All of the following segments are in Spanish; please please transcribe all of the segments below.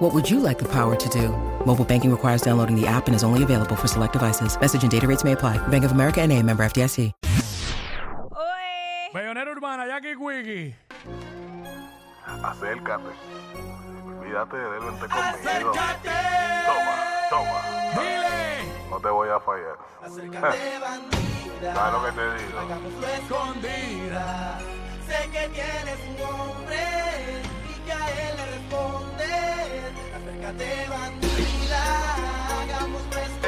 What would you like the power to do? Mobile banking requires downloading the app and is only available for select devices. Message and data rates may apply. Bank of America and a member FDIC. Oye. Bayonera Urbana, Jackie Quickie. Acércate. Olvídate de él, vente conmigo. Toma, toma. Dile, No te voy a fallar. Acércate, bandida. ¿Sabes lo que te digo? Hagámoslo escondida. Sé que tienes un hombre y que a él le responde. Bandida. Hagámoslo escondida.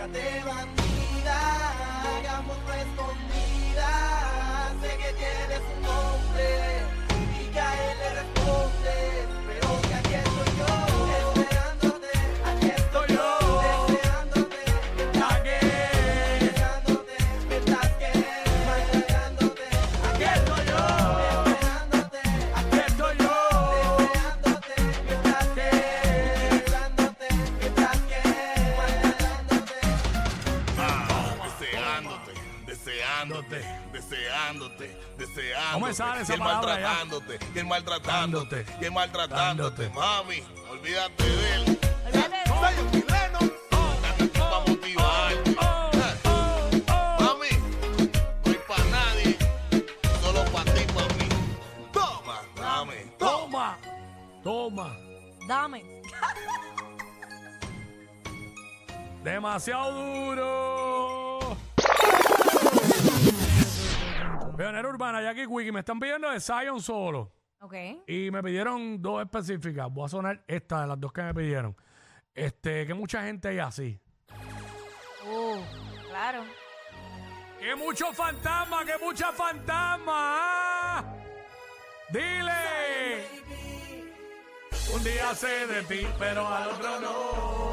Acércate, bandida, hagámoslo escondida. Deseándote. ¿Cómo me sale esa y él palabra ya? maltratándote, y él maltratándote, y él maltratándote. Mami, olvídate de él. Olvídate de Soy un chileno, están aquí Bayonera Urbana, Jackie Quickie. Me están pidiendo de Zion solo. Ok. Y me pidieron dos específicas. Voy a sonar esta de las dos que me pidieron. Este, que mucha gente hay así. Uh, claro. ¡Que mucho fantasma! ¡Que mucha fantasma! ¡Ah! ¡Dile! Un día sé de ti, pero al otro no.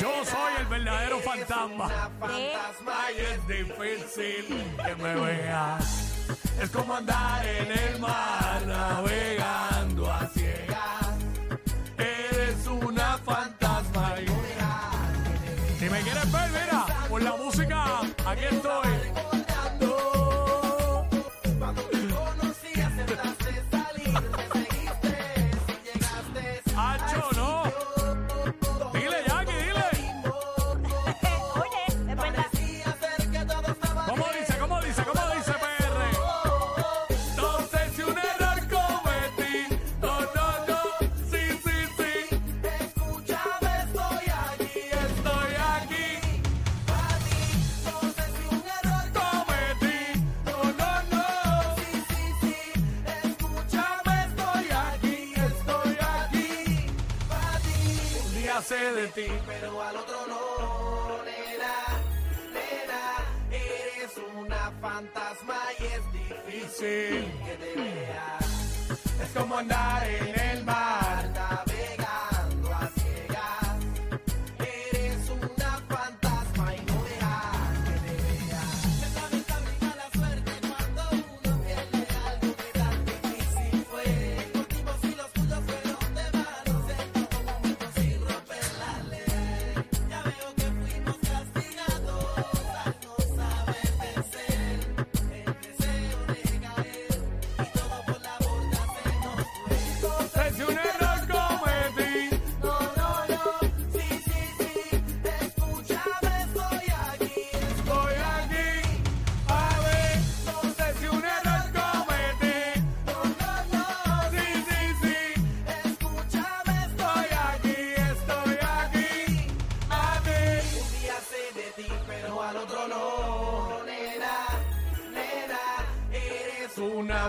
Yo soy el verdadero fantasma. ¿Qué? Y es difícil que me veas. Es como andar en el mar navegando a ciegas. Eres una fantasma. y- Si me quieres ver, mira, por la música, aquí estoy. ti. Pero al otro no, nena, nena, eres una fantasma y es difícil que te veas. Es como andar en el mar.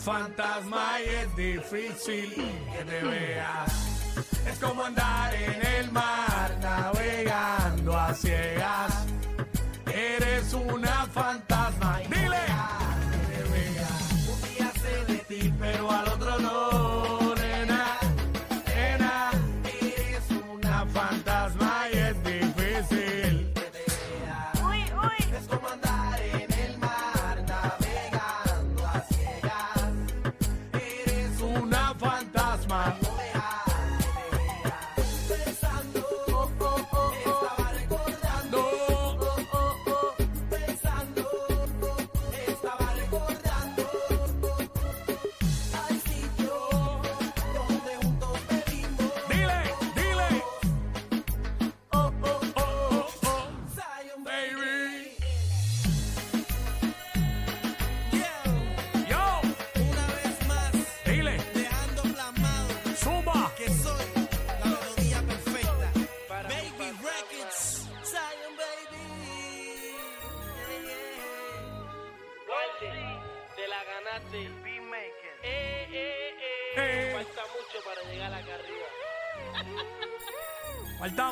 fantasma y es difícil que te veas. Es como andar en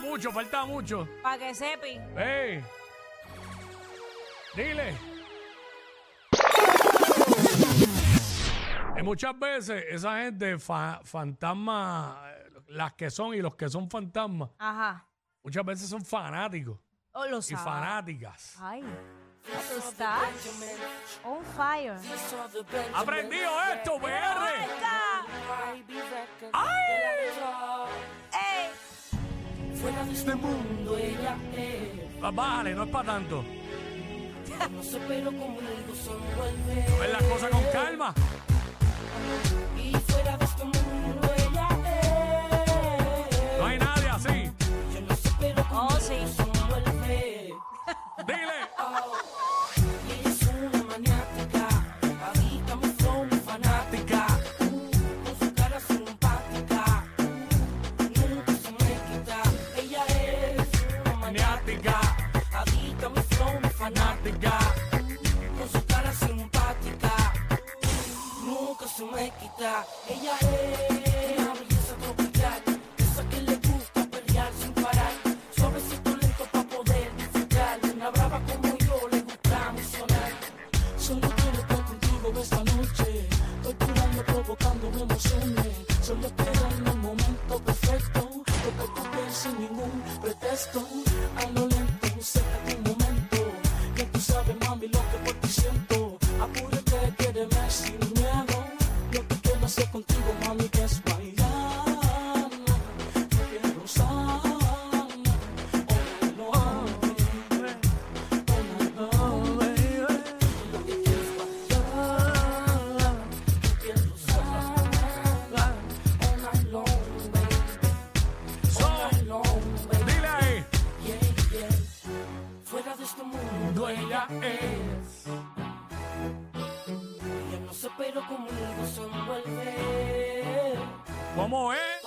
mucho, falta mucho. Para que sepi. ¡Ey! Dile. Y muchas veces esa gente fa- fantasma, eh, las que son y los que son fantasmas, Ajá. muchas veces son fanáticos Oh, lo y fanáticas. Ay. On fire. ¡Aprendido esto, PR! ¡Ay! Fuera de este mundo ella es. Ah, vale, no es para tanto. No sé, pero como conmigo solo vuelve. Ven las cosas con calma. Y fuera de este mundo. sin ningún pretexto. pero conmigo se envuelve. ¿Cómo es?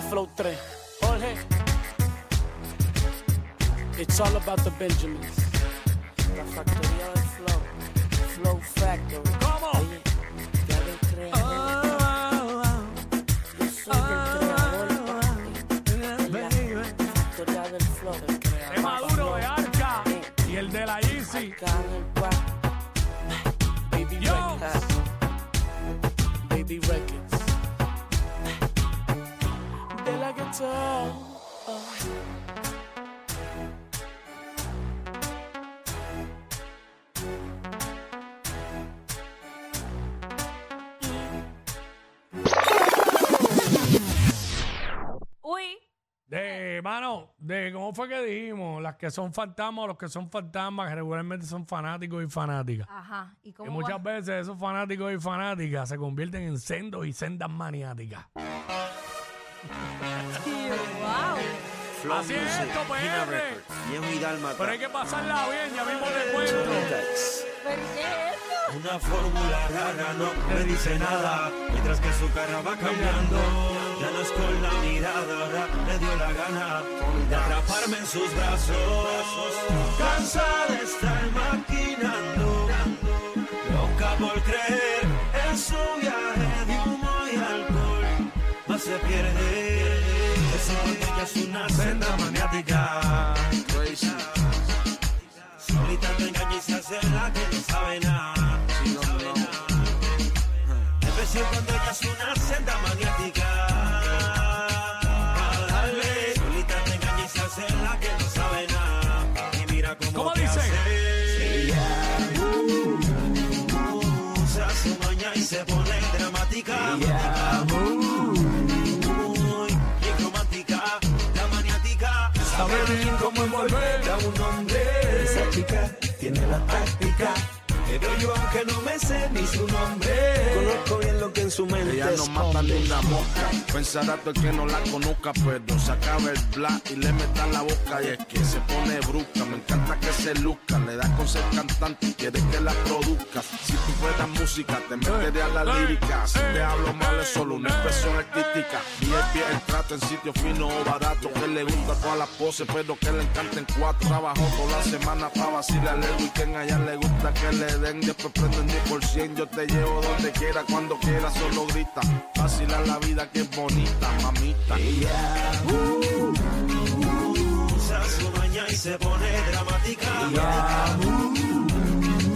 Van Flow 3, Jorge. It's all about the Benjamins. La factoría del flow, Flow Factory. ¿Cómo? Oye, ya del creador. Ah. Uy, De, mano, de cómo fue que dijimos, las que son fantasmas, los que son fantasmas, que regularmente son fanáticos y fanáticas. ajá. ¿Y cómo muchas va? veces esos fanáticos y fanáticas se convierten en sendos y sendas maniáticas. Wow. Así es esto, PR. Viejo y dálmata. Pero hay que pasarla bien, ya mismo te cuento. Una fórmula rara no me dice nada, mientras que su cara va cambiando. Ya no es con la mirada, ahora le dio la gana de atraparme en sus brazos. Cansada de estar maquinando, loca por creer en su se pierde, eso cuando ella es una senda maniática. Crazy. Solita te engaña y se hace la que no sabe nada. Sabe nada. Especial cuando ella es una senda maniática. Darle. Solita te engaña y se hace la que no sabe nada. Y mira cómo ¿Cómo te dice? hace. Uh, maña y se pone dramática. Sabe cómo envolver a un hombre. Esa chica tiene la táctica. Pero yo, aunque no me sé ni su nombre, conozco bien lo que en su mente Ella no mata ni una mosca. Pensará todo el que no la conozca, pero se acaba el black y le metan la boca. Y es que se pone brusca. Me encanta que se luzca. Le da con ser cantante y quiere que la produzca. Si tú fueras música, te metería a la lírica. Si te hablo mal, es solo una expresión artística. Y es bien el trato en sitio fino o barato. Que le gusta todas las poses, pero que le encanten cuatro. Trabajó toda la semana para vacilarle el weekend. A ella le gusta que le den. Después prenden 10%. Yo te llevo donde quiera, cuando quiera, solo grita. Vacilar la vida que es bonita, mamita. usa su maña y se pone dramática.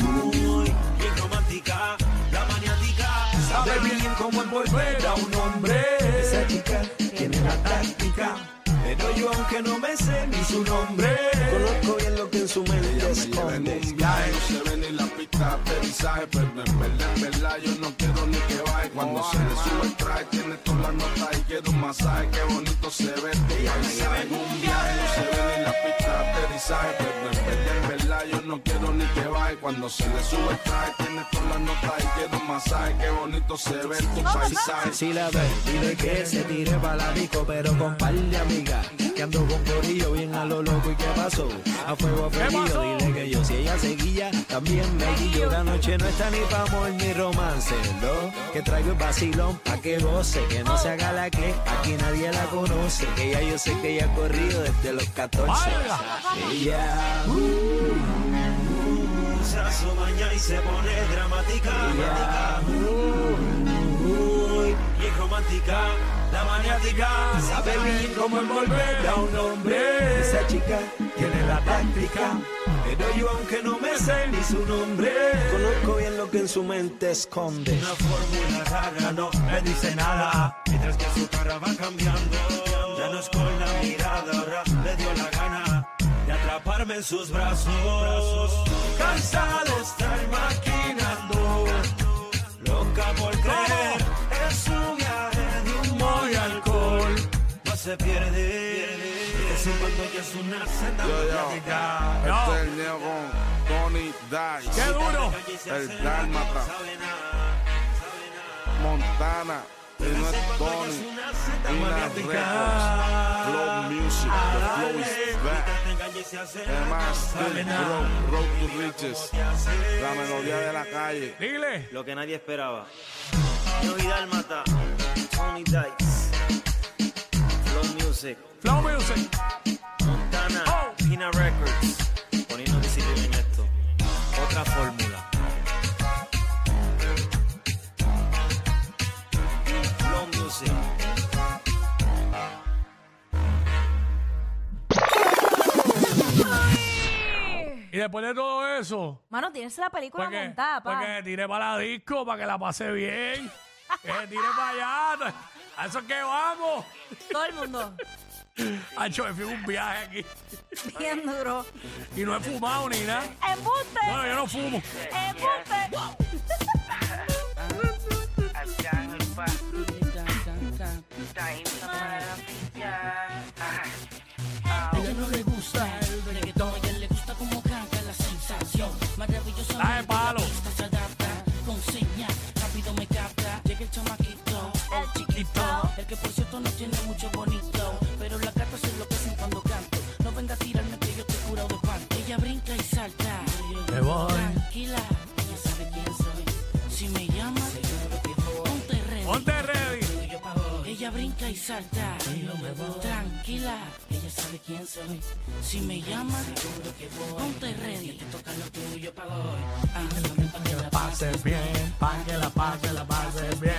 Muy bien romántica, la maniática. Sabe bien cómo envolver a un hombre. Esa chica tiene la táctica. Pero yo, aunque no me sé ni su nombre, conozco bien lo que en su mente esconde. no se ve ni la pista de aterrizaje, pero en verdad, en verdad, yo no quiero ni que baje. Cuando se le sube el traje, tiene todas las notas y quiero un masaje, qué bonito se ve. Ella me lleva en un viaje, no se ve ni la pista de aterrizaje, pero en verdad, en verdad, yo no quiero ni que baje. Cuando se le sube el traje, tiene todas las notas y quiero un masaje, qué bonito se ve tu paisaje. Si la ves, dile que se tire para la disco, pero con par de amigas. Que ando con corillo bien a lo loco y qué pasó. A fuego apellido, pasó? dile que yo si ella seguía, también me guillo. La noche no está ni pa' amor ni romance, ¿no? Que traigo el vacilón pa' que goce, que no se haga la que aquí nadie la conoce. Que ya yo sé que ella ha corrido desde los 14. Valga. Ella uh, y se pone dramática. Muy bien romántica, la maniática. Sabe bien cómo envolver a un hombre. Esa chica tiene la táctica. Pero yo, aunque no me sé ni su nombre, conozco bien lo que en su mente esconde. Una fórmula rara no me dice nada. Mientras que su cara va cambiando, ya no es con la mirada, ahora le dio la gana atraparme en sus brazos. Cansada de estar maquinando, loca por creer en su viaje de humo y alcohol. No se pierde, es cuando ella es una senda Yo. No. Este es el con Tony Dice. ¡Qué duro! El Dálmata. Montana. Y no es Tony. Ina Records. Flow Music. The flow is back. Además, Road, Road to Riches. La melodía de la calle. Dile. Lo que nadie esperaba. Yo y Dálmata, Tony Dice, Flow Music, Flow Music. Montana, Oh. Pina Records, poniendo disciplina en esto. Otra fórmula. Después de todo eso, Mano, tienes la película que, montada, pa. que tire para la disco para que la pase bien. que tire para allá. A eso es que vamos. Todo el mundo. Hacho, me fui un viaje aquí. Bien duro. Y no he fumado ni nada. ¡Embuste! Bueno, yo no fumo. ¡Embuste! ella Y salta. Tranquila, ella sabe quién soy. Si me llama, ponte ready. Te toca lo tuyo pa' hoy. Pa' que la Pases bien, pa' que la pase, la pases bien.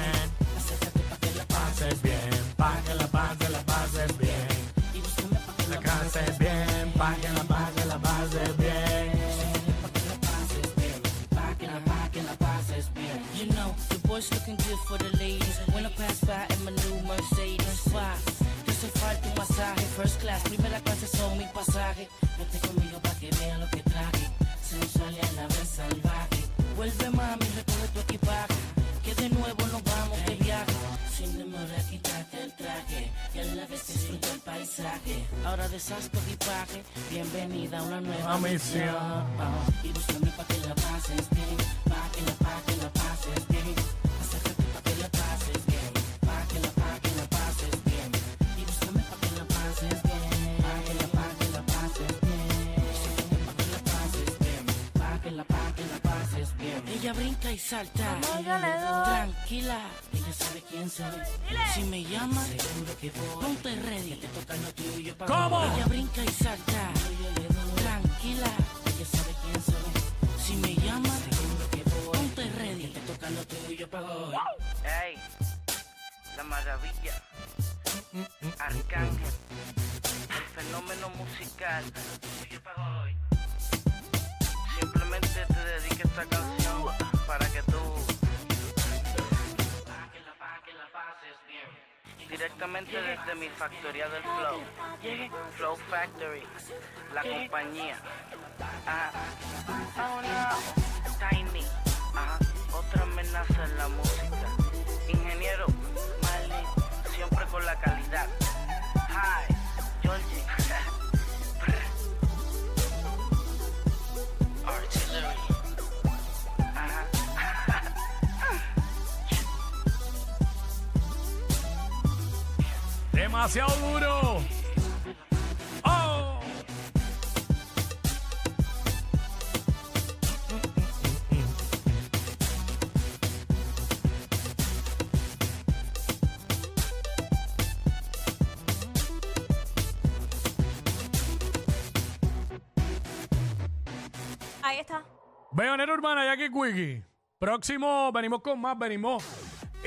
Boys looking good for the ladies. When I pass by in my new Mercedes. Why? Hace falta un masaje. First class, primera clase son mi pasaje. Vete conmigo pa' que vean lo que traje. Sensual y a la vez salvaje. Vuelve mami, recoge tu equipaje. Que de nuevo nos vamos de viaje. Sin demora, quítate el traje. Y a la vez disfruta el paisaje. Ahora deshaz tu equipaje. Bienvenida a una nueva misión. Y búscame pa' que la pases bien. Ella brinca y salta. Tranquila, ella sabe quién soy. Si me llama, seguro que voy. Ponte ready, que te toca lo tuyo pa' ¿Cómo? hoy. Ella brinca y salta. Tranquila, ella sabe quién soy. Si me llama, seguro que voy. Ponte ready, que te toca lo tuyo pa' hoy. Ey, la maravilla. Arcángel. El fenómeno musical. Simplemente te dedico esta canción Directamente desde mi factoría del Flow. Flow Factory. La compañía. Ajá. Oh no. Tiny. Ajá. Otra amenaza en la música. Demasiado duro. ¡Oh! Ahí está. Bayonera Urbana, Jackie Quickie. Próximo, venimos con más, venimos.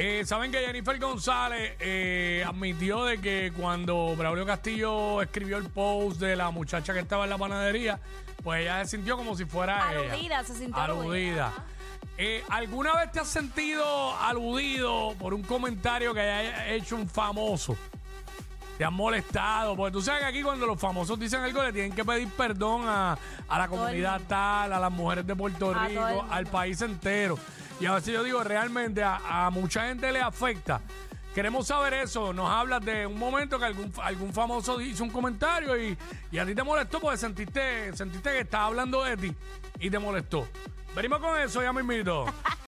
Eh, Saben que Jennifer González eh, admitió de que cuando Braulio Castillo escribió el post de la muchacha que estaba en la panadería, pues ella se sintió como si fuera ella. Aludida, se sintió Aludida. aludida. Eh, ¿Alguna vez te has sentido aludido por un comentario que haya hecho un famoso? Te han molestado. Porque tú sabes que aquí cuando los famosos dicen algo le tienen que pedir perdón a, a la comunidad tal, a las mujeres de Puerto A Rico, al país entero. Y a veces yo digo, realmente a, a mucha gente le afecta. Queremos saber eso. Nos hablas de un momento que algún, algún famoso hizo un comentario y, y a ti te molestó porque sentiste, sentiste que estaba hablando de ti y te molestó. Venimos con eso, ya me invito.